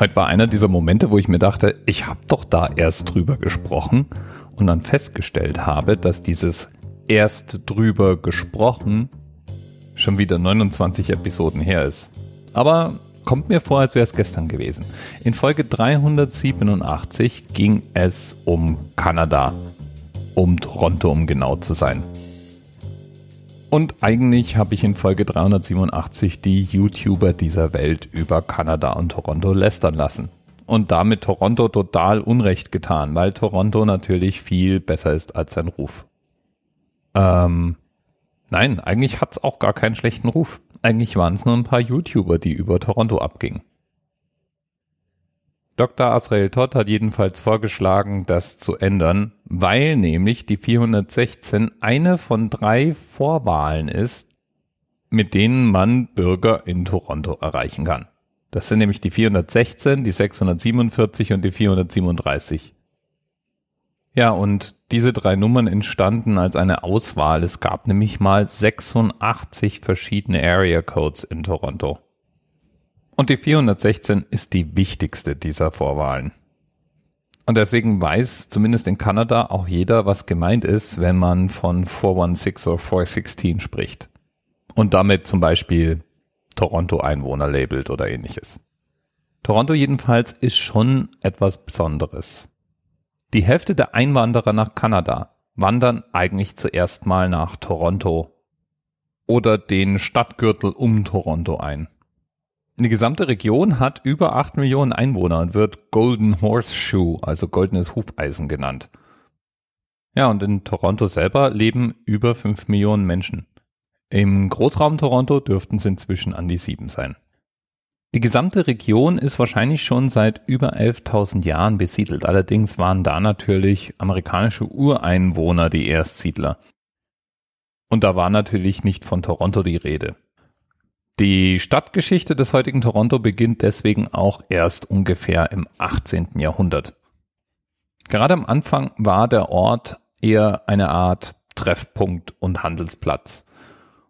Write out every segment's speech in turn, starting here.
Heute war einer dieser Momente, wo ich mir dachte, ich habe doch da erst drüber gesprochen und dann festgestellt habe, dass dieses erst drüber gesprochen schon wieder 29 Episoden her ist. Aber kommt mir vor, als wäre es gestern gewesen. In Folge 387 ging es um Kanada. Um Toronto, um genau zu sein. Und eigentlich habe ich in Folge 387 die YouTuber dieser Welt über Kanada und Toronto lästern lassen. Und damit Toronto total Unrecht getan, weil Toronto natürlich viel besser ist als sein Ruf. Ähm, nein, eigentlich hat es auch gar keinen schlechten Ruf. Eigentlich waren es nur ein paar YouTuber, die über Toronto abgingen. Dr. Asrael Todd hat jedenfalls vorgeschlagen, das zu ändern, weil nämlich die 416 eine von drei Vorwahlen ist, mit denen man Bürger in Toronto erreichen kann. Das sind nämlich die 416, die 647 und die 437. Ja, und diese drei Nummern entstanden als eine Auswahl. Es gab nämlich mal 86 verschiedene Area Codes in Toronto. Und die 416 ist die wichtigste dieser Vorwahlen. Und deswegen weiß zumindest in Kanada auch jeder, was gemeint ist, wenn man von 416 oder 416 spricht. Und damit zum Beispiel Toronto-Einwohner labelt oder ähnliches. Toronto jedenfalls ist schon etwas Besonderes. Die Hälfte der Einwanderer nach Kanada wandern eigentlich zuerst mal nach Toronto oder den Stadtgürtel um Toronto ein. Die gesamte Region hat über 8 Millionen Einwohner und wird Golden Horseshoe, also goldenes Hufeisen genannt. Ja, und in Toronto selber leben über 5 Millionen Menschen. Im Großraum Toronto dürften es inzwischen an die 7 sein. Die gesamte Region ist wahrscheinlich schon seit über 11.000 Jahren besiedelt. Allerdings waren da natürlich amerikanische Ureinwohner die Erstsiedler. Und da war natürlich nicht von Toronto die Rede. Die Stadtgeschichte des heutigen Toronto beginnt deswegen auch erst ungefähr im 18. Jahrhundert. Gerade am Anfang war der Ort eher eine Art Treffpunkt und Handelsplatz.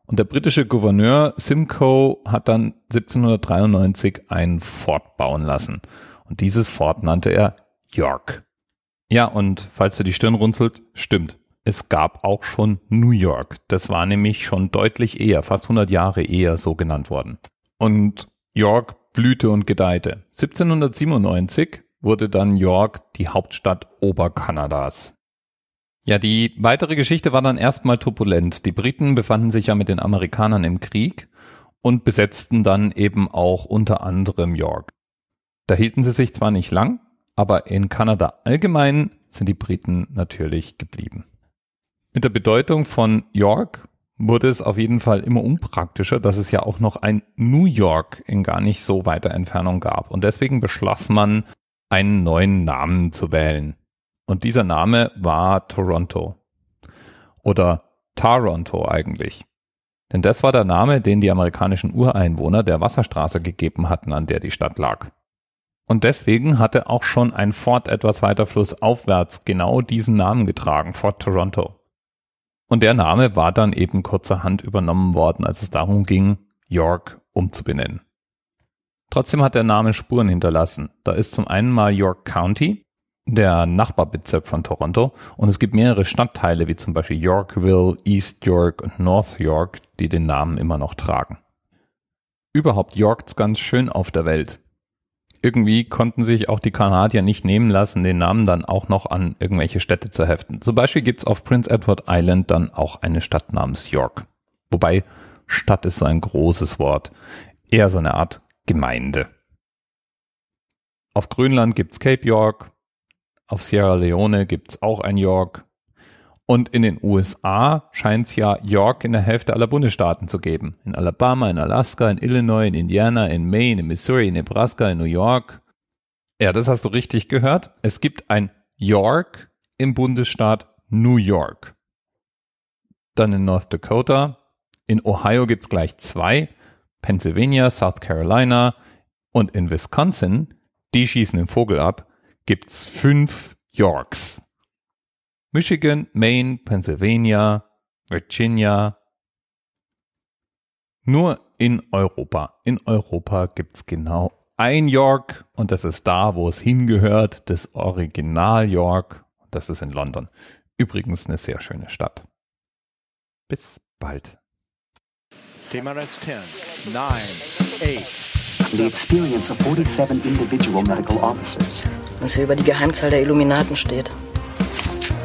Und der britische Gouverneur Simcoe hat dann 1793 ein Fort bauen lassen. Und dieses Fort nannte er York. Ja, und falls du die Stirn runzelt, stimmt es gab auch schon New York. Das war nämlich schon deutlich eher, fast 100 Jahre eher so genannt worden. Und York blühte und gedeihte. 1797 wurde dann York die Hauptstadt Oberkanadas. Ja, die weitere Geschichte war dann erstmal turbulent. Die Briten befanden sich ja mit den Amerikanern im Krieg und besetzten dann eben auch unter anderem York. Da hielten sie sich zwar nicht lang, aber in Kanada allgemein sind die Briten natürlich geblieben. Mit der Bedeutung von York wurde es auf jeden Fall immer unpraktischer, dass es ja auch noch ein New York in gar nicht so weiter Entfernung gab. Und deswegen beschloss man, einen neuen Namen zu wählen. Und dieser Name war Toronto. Oder Taronto eigentlich. Denn das war der Name, den die amerikanischen Ureinwohner der Wasserstraße gegeben hatten, an der die Stadt lag. Und deswegen hatte auch schon ein Fort etwas weiter flussaufwärts genau diesen Namen getragen, Fort Toronto. Und der Name war dann eben kurzerhand übernommen worden, als es darum ging, York umzubenennen. Trotzdem hat der Name Spuren hinterlassen. Da ist zum einen mal York County, der Nachbarbezirk von Toronto, und es gibt mehrere Stadtteile, wie zum Beispiel Yorkville, East York und North York, die den Namen immer noch tragen. Überhaupt Yorks ganz schön auf der Welt irgendwie konnten sich auch die Kanadier nicht nehmen lassen, den Namen dann auch noch an irgendwelche Städte zu heften. Zum Beispiel gibt's auf Prince Edward Island dann auch eine Stadt namens York. Wobei Stadt ist so ein großes Wort. Eher so eine Art Gemeinde. Auf Grönland gibt's Cape York. Auf Sierra Leone gibt's auch ein York. Und in den USA scheint es ja York in der Hälfte aller Bundesstaaten zu geben. In Alabama, in Alaska, in Illinois, in Indiana, in Maine, in Missouri, in Nebraska, in New York. Ja, das hast du richtig gehört. Es gibt ein York im Bundesstaat New York. Dann in North Dakota. In Ohio gibt's gleich zwei. Pennsylvania, South Carolina und in Wisconsin, die schießen den Vogel ab, gibt's fünf Yorks. Michigan, Maine, Pennsylvania, Virginia. Nur in Europa. In Europa gibt's genau ein York und das ist da, wo es hingehört, das Original York. Das ist in London. Übrigens eine sehr schöne Stadt. Bis bald. TMRS 10, 9, 8. The experience of 47 individual medical officers. Was hier über die Geheimzahl der Illuminaten steht.